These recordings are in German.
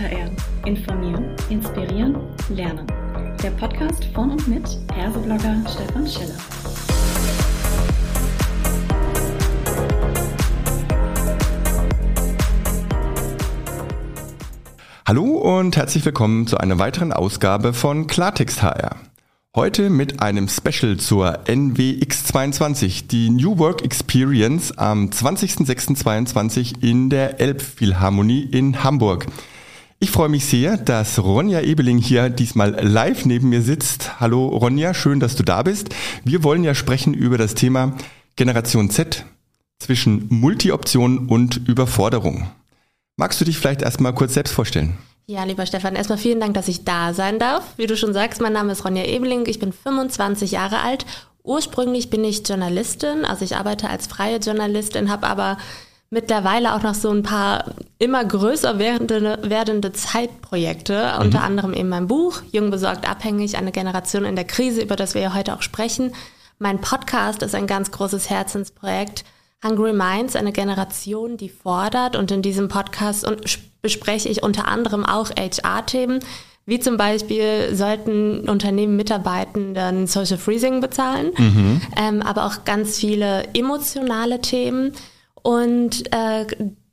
HR. Informieren, inspirieren, lernen. Der Podcast von und mit Herseblogger Stefan Schiller. Hallo und herzlich willkommen zu einer weiteren Ausgabe von Klartext HR. Heute mit einem Special zur NWX22, die New Work Experience am 20.06.22 in der Elbphilharmonie in Hamburg. Ich freue mich sehr, dass Ronja Ebeling hier diesmal live neben mir sitzt. Hallo Ronja, schön, dass du da bist. Wir wollen ja sprechen über das Thema Generation Z zwischen Multi-Option und Überforderung. Magst du dich vielleicht erstmal kurz selbst vorstellen? Ja, lieber Stefan, erstmal vielen Dank, dass ich da sein darf. Wie du schon sagst, mein Name ist Ronja Ebeling, ich bin 25 Jahre alt. Ursprünglich bin ich Journalistin, also ich arbeite als freie Journalistin, habe aber mittlerweile auch noch so ein paar immer größer werdende, werdende Zeitprojekte, mhm. unter anderem eben mein Buch Jung besorgt abhängig, eine Generation in der Krise, über das wir ja heute auch sprechen. Mein Podcast ist ein ganz großes Herzensprojekt. Hungry Minds, eine Generation, die fordert. Und in diesem Podcast bespreche ich unter anderem auch HR-Themen, wie zum Beispiel sollten Unternehmen Mitarbeitenden Social Freezing bezahlen, mhm. ähm, aber auch ganz viele emotionale Themen. Und äh,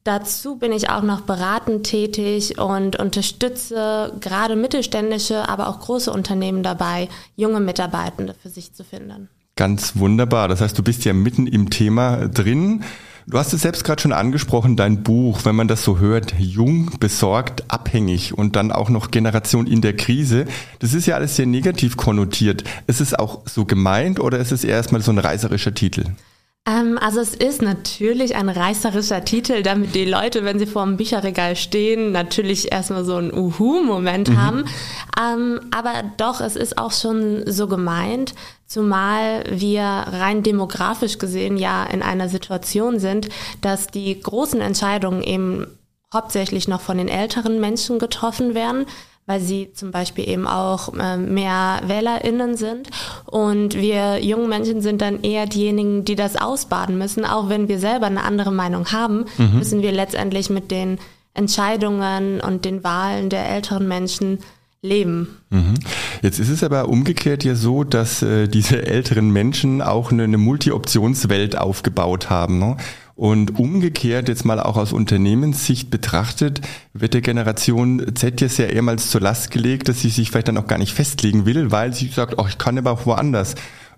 dazu bin ich auch noch beratend tätig und unterstütze gerade mittelständische, aber auch große Unternehmen dabei, junge Mitarbeitende für sich zu finden. Ganz wunderbar. Das heißt, du bist ja mitten im Thema drin. Du hast es selbst gerade schon angesprochen, dein Buch, wenn man das so hört, jung, besorgt, abhängig und dann auch noch Generation in der Krise. Das ist ja alles sehr negativ konnotiert. Ist es auch so gemeint oder ist es erstmal so ein reißerischer Titel? Ähm, also es ist natürlich ein reißerischer Titel, damit die Leute, wenn sie vor dem Bücherregal stehen, natürlich erstmal so einen Uhu-Moment mhm. haben. Ähm, aber doch, es ist auch schon so gemeint, zumal wir rein demografisch gesehen ja in einer Situation sind, dass die großen Entscheidungen eben hauptsächlich noch von den älteren Menschen getroffen werden weil sie zum Beispiel eben auch äh, mehr WählerInnen sind. Und wir jungen Menschen sind dann eher diejenigen, die das ausbaden müssen. Auch wenn wir selber eine andere Meinung haben, mhm. müssen wir letztendlich mit den Entscheidungen und den Wahlen der älteren Menschen leben. Mhm. Jetzt ist es aber umgekehrt ja so, dass äh, diese älteren Menschen auch eine, eine Multi-Optionswelt aufgebaut haben. Ne? Und umgekehrt jetzt mal auch aus Unternehmenssicht betrachtet, wird der Generation Z jetzt ja ehemals zur Last gelegt, dass sie sich vielleicht dann auch gar nicht festlegen will, weil sie sagt, oh, ich kann aber auch woanders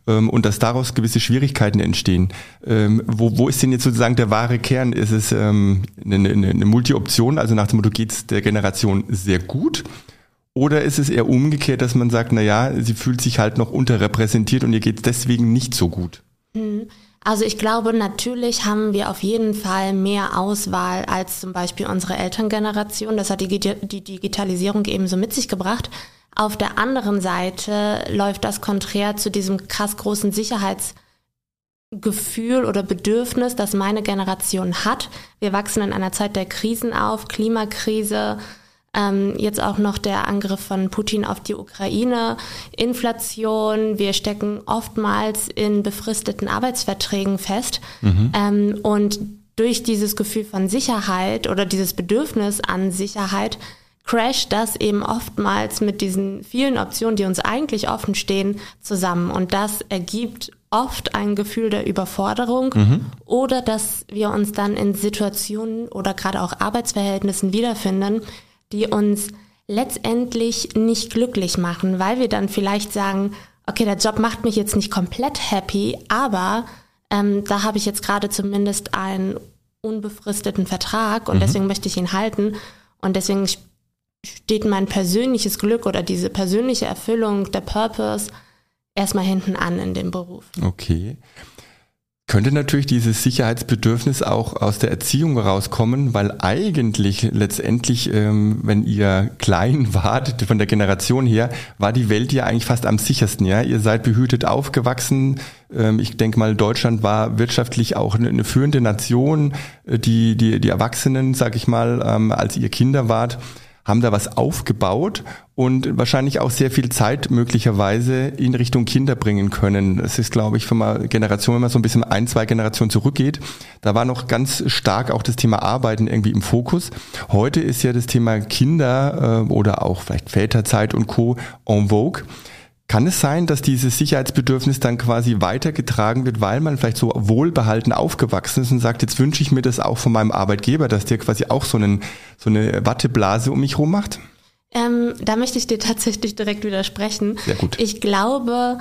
ähm, und dass daraus gewisse Schwierigkeiten entstehen. Ähm, wo, wo ist denn jetzt sozusagen der wahre Kern? Ist es ähm, eine, eine, eine Multi-Option, also nach dem Motto, geht es der Generation sehr gut? Oder ist es eher umgekehrt, dass man sagt, na ja, sie fühlt sich halt noch unterrepräsentiert und ihr geht es deswegen nicht so gut? Mhm. Also ich glaube, natürlich haben wir auf jeden Fall mehr Auswahl als zum Beispiel unsere Elterngeneration. Das hat die, die Digitalisierung ebenso mit sich gebracht. Auf der anderen Seite läuft das konträr zu diesem krass großen Sicherheitsgefühl oder Bedürfnis, das meine Generation hat. Wir wachsen in einer Zeit der Krisen auf, Klimakrise, ähm, jetzt auch noch der Angriff von Putin auf die Ukraine, Inflation. Wir stecken oftmals in befristeten Arbeitsverträgen fest. Mhm. Ähm, und durch dieses Gefühl von Sicherheit oder dieses Bedürfnis an Sicherheit crasht das eben oftmals mit diesen vielen Optionen, die uns eigentlich offen stehen, zusammen. Und das ergibt oft ein Gefühl der Überforderung mhm. oder dass wir uns dann in Situationen oder gerade auch Arbeitsverhältnissen wiederfinden, die uns letztendlich nicht glücklich machen, weil wir dann vielleicht sagen, okay, der Job macht mich jetzt nicht komplett happy, aber ähm, da habe ich jetzt gerade zumindest einen unbefristeten Vertrag und mhm. deswegen möchte ich ihn halten und deswegen steht mein persönliches Glück oder diese persönliche Erfüllung, der Purpose erstmal hinten an in dem Beruf. Okay. Könnte natürlich dieses Sicherheitsbedürfnis auch aus der Erziehung rauskommen, weil eigentlich letztendlich, ähm, wenn ihr klein wart, von der Generation her, war die Welt ja eigentlich fast am sichersten. Ja, ihr seid behütet aufgewachsen. Ähm, ich denke mal, Deutschland war wirtschaftlich auch eine, eine führende Nation. Äh, die die die Erwachsenen, sag ich mal, ähm, als ihr Kinder wart, haben da was aufgebaut und wahrscheinlich auch sehr viel Zeit möglicherweise in Richtung Kinder bringen können. Das ist, glaube ich, von einer Generation, wenn man so ein bisschen ein, zwei Generationen zurückgeht, da war noch ganz stark auch das Thema Arbeiten irgendwie im Fokus. Heute ist ja das Thema Kinder äh, oder auch vielleicht Väterzeit und Co. en vogue. Kann es sein, dass dieses Sicherheitsbedürfnis dann quasi weitergetragen wird, weil man vielleicht so wohlbehalten aufgewachsen ist und sagt, jetzt wünsche ich mir das auch von meinem Arbeitgeber, dass der quasi auch so, einen, so eine Watteblase um mich rum macht? Ähm, da möchte ich dir tatsächlich direkt widersprechen. Sehr gut. Ich glaube,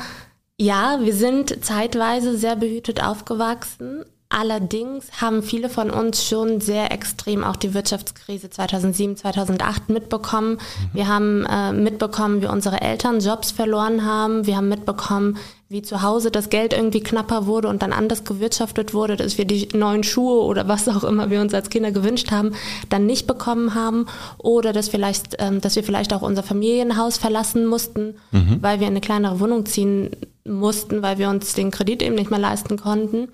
ja, wir sind zeitweise sehr behütet aufgewachsen, Allerdings haben viele von uns schon sehr extrem auch die Wirtschaftskrise 2007, 2008 mitbekommen. Mhm. Wir haben äh, mitbekommen, wie unsere Eltern Jobs verloren haben. Wir haben mitbekommen, wie zu Hause das Geld irgendwie knapper wurde und dann anders gewirtschaftet wurde, dass wir die neuen Schuhe oder was auch immer wir uns als Kinder gewünscht haben, dann nicht bekommen haben oder dass vielleicht, ähm, dass wir vielleicht auch unser Familienhaus verlassen mussten, mhm. weil wir in eine kleinere Wohnung ziehen mussten, weil wir uns den Kredit eben nicht mehr leisten konnten.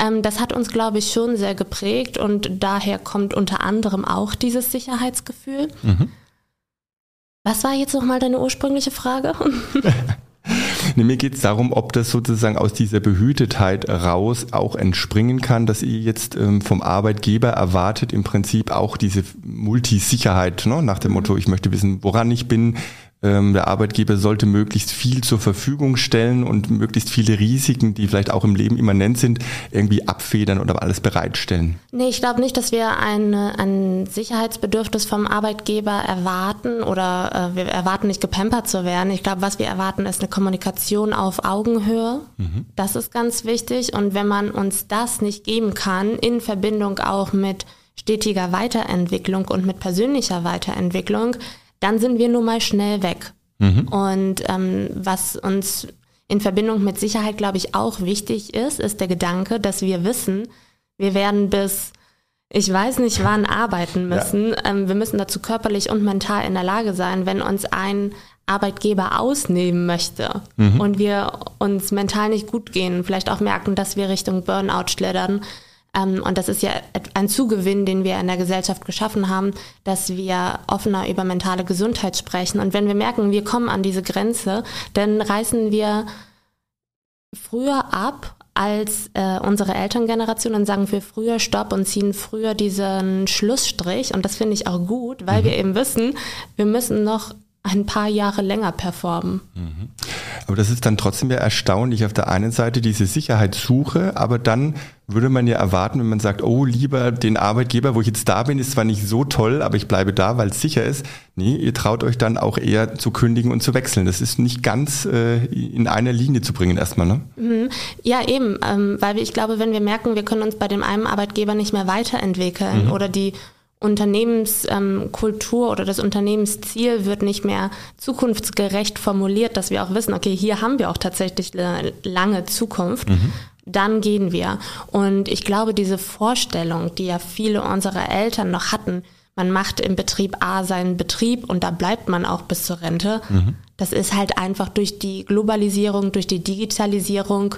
Ähm, das hat uns, glaube ich, schon sehr geprägt und daher kommt unter anderem auch dieses Sicherheitsgefühl. Mhm. Was war jetzt nochmal deine ursprüngliche Frage? nee, mir geht es darum, ob das sozusagen aus dieser Behütetheit raus auch entspringen kann, dass ihr jetzt ähm, vom Arbeitgeber erwartet, im Prinzip auch diese Multisicherheit, ne? nach dem Motto, ich möchte wissen, woran ich bin, der Arbeitgeber sollte möglichst viel zur Verfügung stellen und möglichst viele Risiken, die vielleicht auch im Leben immanent sind, irgendwie abfedern oder alles bereitstellen. Nee, ich glaube nicht, dass wir ein, ein Sicherheitsbedürfnis vom Arbeitgeber erwarten oder äh, wir erwarten nicht gepampert zu werden. Ich glaube, was wir erwarten, ist eine Kommunikation auf Augenhöhe. Mhm. Das ist ganz wichtig. Und wenn man uns das nicht geben kann, in Verbindung auch mit stetiger Weiterentwicklung und mit persönlicher Weiterentwicklung, dann sind wir nun mal schnell weg. Mhm. Und ähm, was uns in Verbindung mit Sicherheit, glaube ich, auch wichtig ist, ist der Gedanke, dass wir wissen, wir werden bis ich weiß nicht wann arbeiten müssen. Ja. Ähm, wir müssen dazu körperlich und mental in der Lage sein, wenn uns ein Arbeitgeber ausnehmen möchte mhm. und wir uns mental nicht gut gehen, vielleicht auch merken, dass wir Richtung Burnout schlittern, und das ist ja ein Zugewinn, den wir in der Gesellschaft geschaffen haben, dass wir offener über mentale Gesundheit sprechen. Und wenn wir merken, wir kommen an diese Grenze, dann reißen wir früher ab als äh, unsere Elterngeneration und sagen wir früher Stopp und ziehen früher diesen Schlussstrich. Und das finde ich auch gut, weil mhm. wir eben wissen, wir müssen noch ein paar Jahre länger performen. Mhm. Aber das ist dann trotzdem ja erstaunlich auf der einen Seite diese Sicherheitssuche, aber dann würde man ja erwarten, wenn man sagt, oh, lieber den Arbeitgeber, wo ich jetzt da bin, ist zwar nicht so toll, aber ich bleibe da, weil es sicher ist. Nee, ihr traut euch dann auch eher zu kündigen und zu wechseln. Das ist nicht ganz äh, in einer Linie zu bringen erstmal, ne? Mhm. Ja, eben, ähm, weil ich glaube, wenn wir merken, wir können uns bei dem einen Arbeitgeber nicht mehr weiterentwickeln mhm. oder die Unternehmenskultur ähm, oder das Unternehmensziel wird nicht mehr zukunftsgerecht formuliert, dass wir auch wissen, okay, hier haben wir auch tatsächlich eine lange Zukunft. Mhm. Dann gehen wir. Und ich glaube, diese Vorstellung, die ja viele unserer Eltern noch hatten, man macht im Betrieb A seinen Betrieb und da bleibt man auch bis zur Rente. Mhm. Das ist halt einfach durch die Globalisierung, durch die Digitalisierung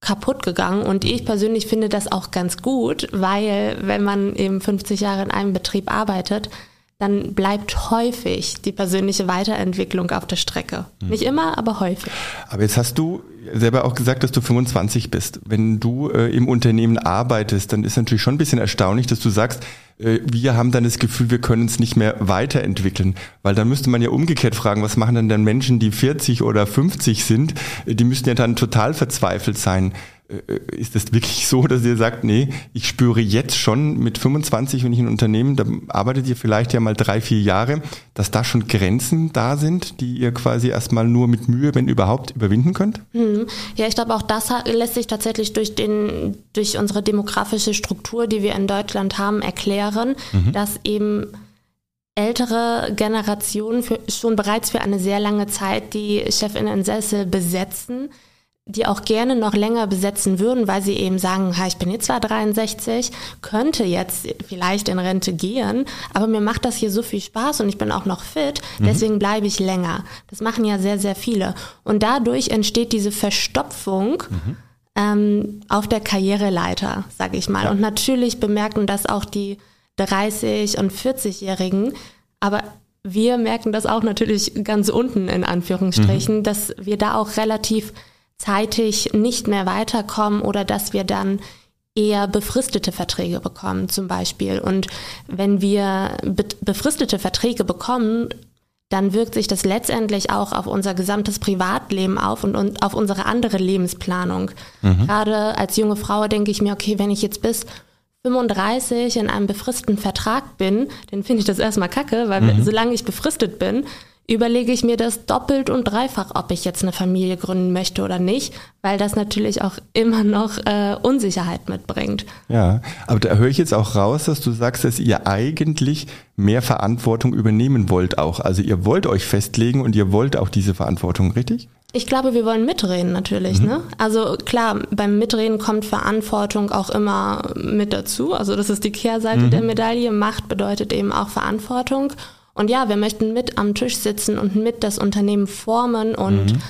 kaputt gegangen. Und ich persönlich finde das auch ganz gut, weil wenn man eben 50 Jahre in einem Betrieb arbeitet, dann bleibt häufig die persönliche Weiterentwicklung auf der Strecke. Mhm. Nicht immer, aber häufig. Aber jetzt hast du selber auch gesagt, dass du 25 bist. Wenn du äh, im Unternehmen arbeitest, dann ist natürlich schon ein bisschen erstaunlich, dass du sagst, äh, wir haben dann das Gefühl, wir können uns nicht mehr weiterentwickeln. Weil dann müsste man ja umgekehrt fragen, was machen denn dann Menschen, die 40 oder 50 sind? Die müssten ja dann total verzweifelt sein. Äh, ist das wirklich so, dass ihr sagt, nee, ich spüre jetzt schon mit 25, wenn ich ein Unternehmen, da arbeitet ihr vielleicht ja mal drei, vier Jahre, dass da schon Grenzen da sind, die ihr quasi erstmal nur mit Mühe, wenn überhaupt, überwinden könnt? Hm. Ja, ich glaube, auch das lässt sich tatsächlich durch den, durch unsere demografische Struktur, die wir in Deutschland haben, erklären, mhm. dass eben ältere Generationen für, schon bereits für eine sehr lange Zeit die Chefinnen-Sessel besetzen die auch gerne noch länger besetzen würden, weil sie eben sagen, ha, ich bin jetzt zwar 63, könnte jetzt vielleicht in Rente gehen, aber mir macht das hier so viel Spaß und ich bin auch noch fit, mhm. deswegen mhm. bleibe ich länger. Das machen ja sehr, sehr viele. Und dadurch entsteht diese Verstopfung mhm. ähm, auf der Karriereleiter, sage ich mal. Ja. Und natürlich bemerken das auch die 30- und 40-Jährigen, aber wir merken das auch natürlich ganz unten in Anführungsstrichen, mhm. dass wir da auch relativ zeitig nicht mehr weiterkommen oder dass wir dann eher befristete Verträge bekommen zum Beispiel. Und wenn wir be befristete Verträge bekommen, dann wirkt sich das letztendlich auch auf unser gesamtes Privatleben auf und, und auf unsere andere Lebensplanung. Mhm. Gerade als junge Frau denke ich mir, okay, wenn ich jetzt bis 35 in einem befristeten Vertrag bin, dann finde ich das erstmal kacke, weil mhm. solange ich befristet bin, überlege ich mir das doppelt und dreifach, ob ich jetzt eine Familie gründen möchte oder nicht, weil das natürlich auch immer noch äh, Unsicherheit mitbringt. Ja, aber da höre ich jetzt auch raus, dass du sagst, dass ihr eigentlich mehr Verantwortung übernehmen wollt auch. Also ihr wollt euch festlegen und ihr wollt auch diese Verantwortung, richtig? Ich glaube, wir wollen mitreden natürlich. Mhm. Ne? Also klar, beim Mitreden kommt Verantwortung auch immer mit dazu. Also das ist die Kehrseite mhm. der Medaille. Macht bedeutet eben auch Verantwortung. Und ja, wir möchten mit am Tisch sitzen und mit das Unternehmen formen und mhm.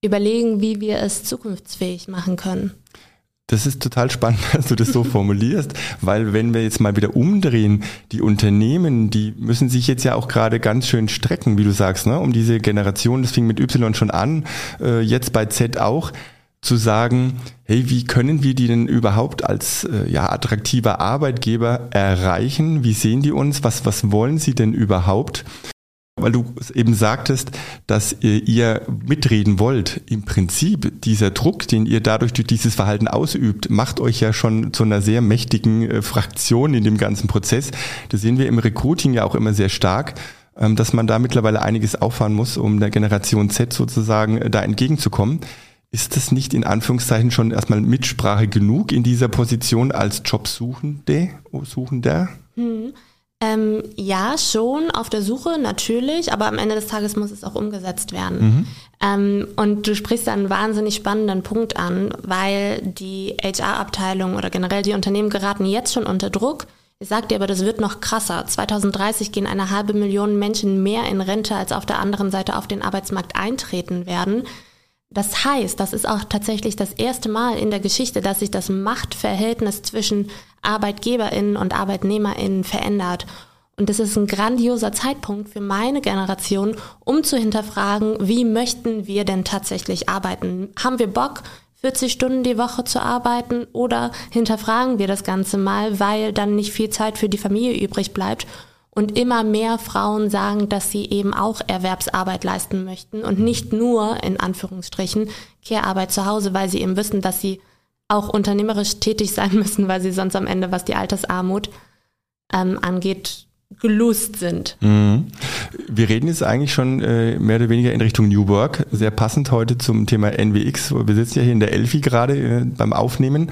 überlegen, wie wir es zukunftsfähig machen können. Das ist total spannend, dass du das so formulierst, weil wenn wir jetzt mal wieder umdrehen, die Unternehmen, die müssen sich jetzt ja auch gerade ganz schön strecken, wie du sagst, ne, um diese Generation, das fing mit Y schon an, äh, jetzt bei Z auch zu sagen, hey, wie können wir die denn überhaupt als äh, ja, attraktiver Arbeitgeber erreichen? Wie sehen die uns? Was, was wollen sie denn überhaupt? Weil du eben sagtest, dass ihr, ihr mitreden wollt. Im Prinzip, dieser Druck, den ihr dadurch durch dieses Verhalten ausübt, macht euch ja schon zu einer sehr mächtigen äh, Fraktion in dem ganzen Prozess. Das sehen wir im Recruiting ja auch immer sehr stark ähm, dass man da mittlerweile einiges auffahren muss, um der Generation Z sozusagen äh, da entgegenzukommen. Ist das nicht in Anführungszeichen schon erstmal Mitsprache genug in dieser Position als Jobsuchende, Suchender? Hm. Ähm, ja, schon auf der Suche natürlich, aber am Ende des Tages muss es auch umgesetzt werden. Mhm. Ähm, und du sprichst da einen wahnsinnig spannenden Punkt an, weil die HR-Abteilung oder generell die Unternehmen geraten jetzt schon unter Druck. Ich sag dir aber, das wird noch krasser. 2030 gehen eine halbe Million Menschen mehr in Rente, als auf der anderen Seite auf den Arbeitsmarkt eintreten werden. Das heißt, das ist auch tatsächlich das erste Mal in der Geschichte, dass sich das Machtverhältnis zwischen Arbeitgeberinnen und Arbeitnehmerinnen verändert. Und das ist ein grandioser Zeitpunkt für meine Generation, um zu hinterfragen, wie möchten wir denn tatsächlich arbeiten? Haben wir Bock, 40 Stunden die Woche zu arbeiten oder hinterfragen wir das Ganze mal, weil dann nicht viel Zeit für die Familie übrig bleibt und immer mehr Frauen sagen, dass sie eben auch Erwerbsarbeit leisten möchten und nicht nur, in Anführungsstrichen, Care-Arbeit zu Hause, weil sie eben wissen, dass sie auch unternehmerisch tätig sein müssen, weil sie sonst am Ende, was die Altersarmut ähm, angeht, gelust sind. Mhm. Wir reden jetzt eigentlich schon äh, mehr oder weniger in Richtung New Work, sehr passend heute zum Thema NWX. Wir sitzen ja hier in der Elfi gerade äh, beim Aufnehmen.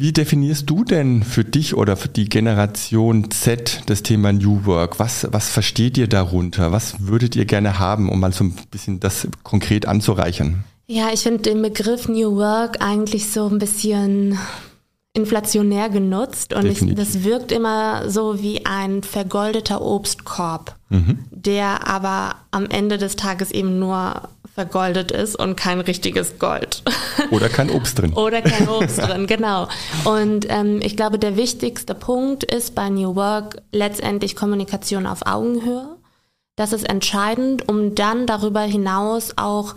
Wie definierst du denn für dich oder für die Generation Z das Thema New Work? Was, was versteht ihr darunter? Was würdet ihr gerne haben, um mal so ein bisschen das konkret anzureichern? Ja, ich finde den Begriff New Work eigentlich so ein bisschen inflationär genutzt und ich, das wirkt immer so wie ein vergoldeter Obstkorb, mhm. der aber am Ende des Tages eben nur vergoldet ist und kein richtiges Gold. Oder kein Obst drin. Oder kein Obst drin, genau. Und ähm, ich glaube, der wichtigste Punkt ist bei New Work letztendlich Kommunikation auf Augenhöhe. Das ist entscheidend, um dann darüber hinaus auch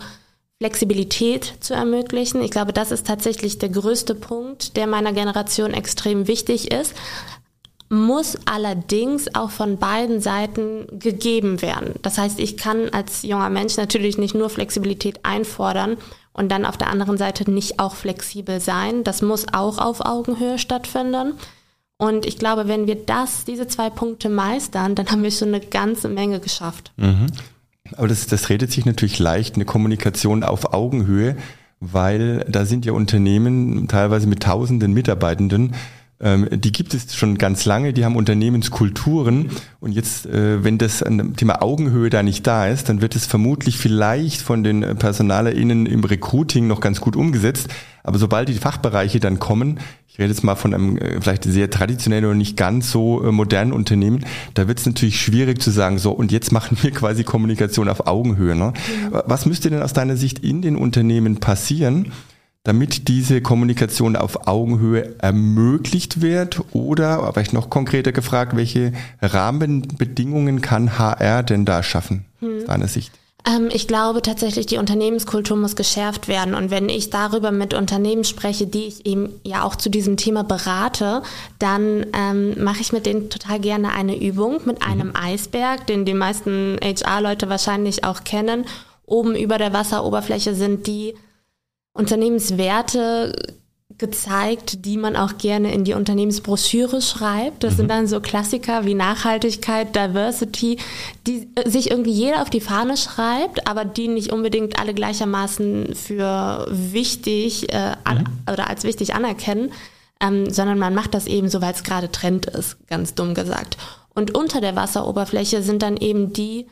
Flexibilität zu ermöglichen. Ich glaube, das ist tatsächlich der größte Punkt, der meiner Generation extrem wichtig ist, muss allerdings auch von beiden Seiten gegeben werden. Das heißt, ich kann als junger Mensch natürlich nicht nur Flexibilität einfordern und dann auf der anderen Seite nicht auch flexibel sein. Das muss auch auf Augenhöhe stattfinden. Und ich glaube, wenn wir das, diese zwei Punkte meistern, dann haben wir schon eine ganze Menge geschafft. Mhm. Aber das, das redet sich natürlich leicht, eine Kommunikation auf Augenhöhe, weil da sind ja Unternehmen teilweise mit tausenden Mitarbeitenden, ähm, die gibt es schon ganz lange, die haben Unternehmenskulturen und jetzt, äh, wenn das Thema Augenhöhe da nicht da ist, dann wird es vermutlich vielleicht von den PersonalerInnen im Recruiting noch ganz gut umgesetzt, aber sobald die Fachbereiche dann kommen, ich rede jetzt mal von einem äh, vielleicht sehr traditionellen oder nicht ganz so äh, modernen Unternehmen, da wird es natürlich schwierig zu sagen, so und jetzt machen wir quasi Kommunikation auf Augenhöhe. Ne? Mhm. Was müsste denn aus deiner Sicht in den Unternehmen passieren, damit diese Kommunikation auf Augenhöhe ermöglicht wird? Oder, vielleicht noch konkreter gefragt, welche Rahmenbedingungen kann HR denn da schaffen, hm. aus deiner Sicht? Ähm, ich glaube tatsächlich, die Unternehmenskultur muss geschärft werden. Und wenn ich darüber mit Unternehmen spreche, die ich eben ja auch zu diesem Thema berate, dann ähm, mache ich mit denen total gerne eine Übung mit mhm. einem Eisberg, den die meisten HR-Leute wahrscheinlich auch kennen. Oben über der Wasseroberfläche sind die Unternehmenswerte gezeigt, die man auch gerne in die Unternehmensbroschüre schreibt. Das mhm. sind dann so Klassiker wie Nachhaltigkeit, Diversity, die äh, sich irgendwie jeder auf die Fahne schreibt, aber die nicht unbedingt alle gleichermaßen für wichtig äh, mhm. oder als wichtig anerkennen, ähm, sondern man macht das eben so, weil es gerade Trend ist, ganz dumm gesagt. Und unter der Wasseroberfläche sind dann eben die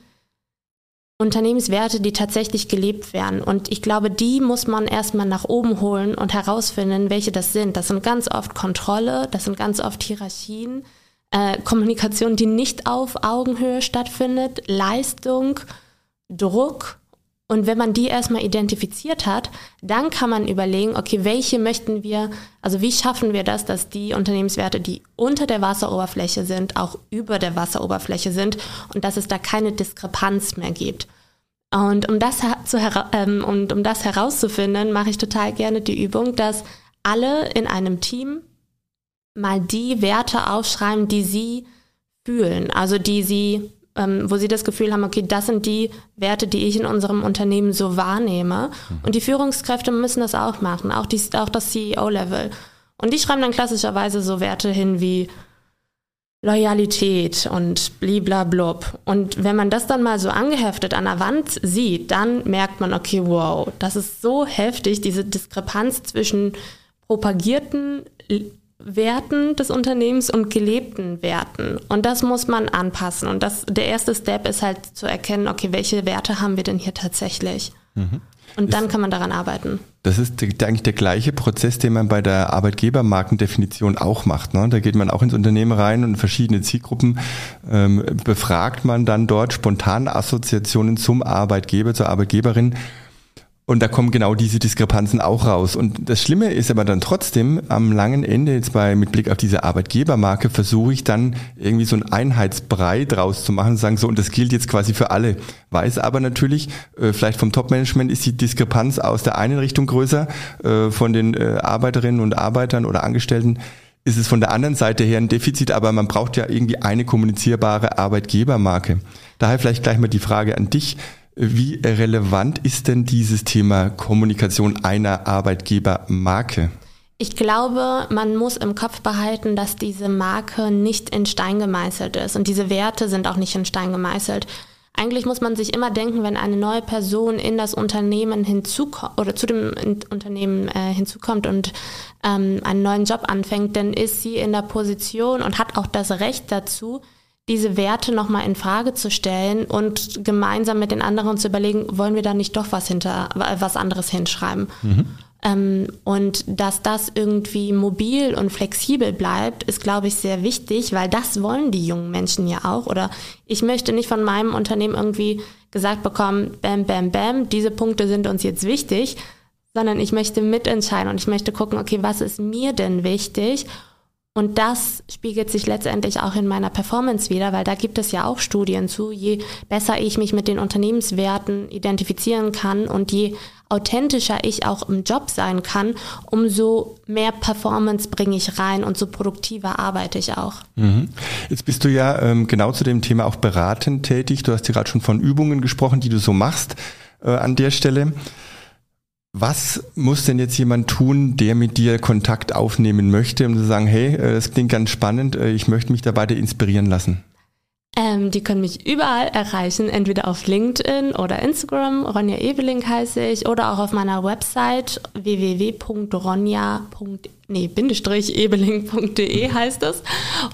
Unternehmenswerte, die tatsächlich gelebt werden. Und ich glaube, die muss man erstmal nach oben holen und herausfinden, welche das sind. Das sind ganz oft Kontrolle, das sind ganz oft Hierarchien, äh, Kommunikation, die nicht auf Augenhöhe stattfindet, Leistung, Druck. Und wenn man die erstmal identifiziert hat, dann kann man überlegen, okay, welche möchten wir, also wie schaffen wir das, dass die Unternehmenswerte, die unter der Wasseroberfläche sind, auch über der Wasseroberfläche sind und dass es da keine Diskrepanz mehr gibt. Und um das, zu, ähm, und um das herauszufinden, mache ich total gerne die Übung, dass alle in einem Team mal die Werte aufschreiben, die sie fühlen, also die sie ähm, wo sie das Gefühl haben, okay, das sind die Werte, die ich in unserem Unternehmen so wahrnehme. Mhm. Und die Führungskräfte müssen das auch machen, auch, die, auch das CEO-Level. Und die schreiben dann klassischerweise so Werte hin wie Loyalität und bliblablub. Und wenn man das dann mal so angeheftet an der Wand sieht, dann merkt man, okay, wow, das ist so heftig, diese Diskrepanz zwischen propagierten Werten des Unternehmens und gelebten Werten. Und das muss man anpassen. Und das, der erste Step ist halt zu erkennen, okay, welche Werte haben wir denn hier tatsächlich? Mhm. Und dann ist, kann man daran arbeiten. Das ist eigentlich der gleiche Prozess, den man bei der Arbeitgebermarkendefinition auch macht. Ne? Da geht man auch ins Unternehmen rein und verschiedene Zielgruppen ähm, befragt man dann dort spontan Assoziationen zum Arbeitgeber, zur Arbeitgeberin und da kommen genau diese Diskrepanzen auch raus. Und das Schlimme ist aber dann trotzdem, am langen Ende, jetzt bei, mit Blick auf diese Arbeitgebermarke, versuche ich dann irgendwie so ein Einheitsbrei draus zu machen und sagen, so, und das gilt jetzt quasi für alle. Weiß aber natürlich, äh, vielleicht vom Top-Management ist die Diskrepanz aus der einen Richtung größer, äh, von den äh, Arbeiterinnen und Arbeitern oder Angestellten ist es von der anderen Seite her ein Defizit, aber man braucht ja irgendwie eine kommunizierbare Arbeitgebermarke. Daher vielleicht gleich mal die Frage an dich. Wie relevant ist denn dieses Thema Kommunikation einer Arbeitgebermarke? Ich glaube, man muss im Kopf behalten, dass diese Marke nicht in Stein gemeißelt ist und diese Werte sind auch nicht in Stein gemeißelt. Eigentlich muss man sich immer denken, wenn eine neue Person in das Unternehmen hinzukommt oder zu dem Unternehmen äh, hinzukommt und ähm, einen neuen Job anfängt, dann ist sie in der Position und hat auch das Recht dazu, diese Werte nochmal in Frage zu stellen und gemeinsam mit den anderen zu überlegen, wollen wir da nicht doch was hinter, was anderes hinschreiben? Mhm. Ähm, und dass das irgendwie mobil und flexibel bleibt, ist, glaube ich, sehr wichtig, weil das wollen die jungen Menschen ja auch. Oder ich möchte nicht von meinem Unternehmen irgendwie gesagt bekommen, bam, bam, bam, diese Punkte sind uns jetzt wichtig, sondern ich möchte mitentscheiden und ich möchte gucken, okay, was ist mir denn wichtig? Und das spiegelt sich letztendlich auch in meiner Performance wieder, weil da gibt es ja auch Studien zu. Je besser ich mich mit den Unternehmenswerten identifizieren kann und je authentischer ich auch im Job sein kann, umso mehr Performance bringe ich rein und so produktiver arbeite ich auch. Mhm. Jetzt bist du ja ähm, genau zu dem Thema auch beratend tätig. Du hast ja gerade schon von Übungen gesprochen, die du so machst äh, an der Stelle. Was muss denn jetzt jemand tun, der mit dir Kontakt aufnehmen möchte, um zu sagen, hey, äh, das klingt ganz spannend, äh, ich möchte mich da weiter inspirieren lassen? Ähm, die können mich überall erreichen, entweder auf LinkedIn oder Instagram. Ronja Ebeling heiße ich oder auch auf meiner Website www.ronja.de nee, bindestrich ebeling.de heißt es.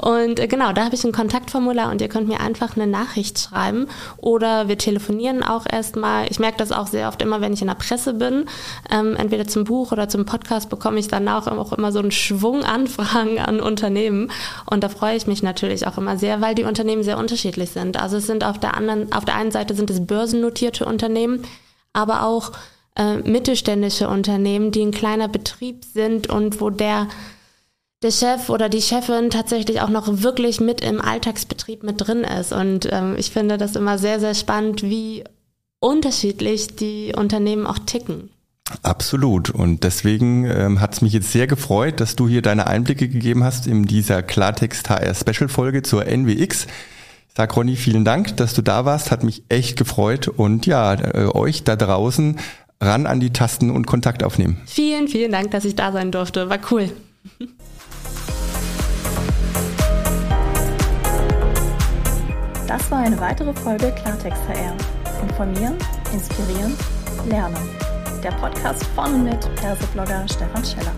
Und äh, genau, da habe ich ein Kontaktformular und ihr könnt mir einfach eine Nachricht schreiben oder wir telefonieren auch erstmal. Ich merke das auch sehr oft immer, wenn ich in der Presse bin. Ähm, entweder zum Buch oder zum Podcast bekomme ich danach auch immer so einen Schwung Anfragen an Unternehmen. Und da freue ich mich natürlich auch immer sehr, weil die Unternehmen sehr unterschiedlich sind. Also es sind auf der anderen, auf der einen Seite sind es börsennotierte Unternehmen, aber auch äh, mittelständische Unternehmen, die ein kleiner Betrieb sind und wo der der Chef oder die Chefin tatsächlich auch noch wirklich mit im Alltagsbetrieb mit drin ist. Und ähm, ich finde das immer sehr, sehr spannend, wie unterschiedlich die Unternehmen auch ticken. Absolut. Und deswegen ähm, hat es mich jetzt sehr gefreut, dass du hier deine Einblicke gegeben hast in dieser Klartext HR Special Folge zur NWX. Sag Ronny, vielen Dank, dass du da warst. Hat mich echt gefreut. Und ja, äh, euch da draußen ran an die Tasten und Kontakt aufnehmen. Vielen, vielen Dank, dass ich da sein durfte. War cool. Das war eine weitere Folge Klartext HR. Informieren, inspirieren, lernen. Der Podcast von und mit Perseblogger Stefan Scheller.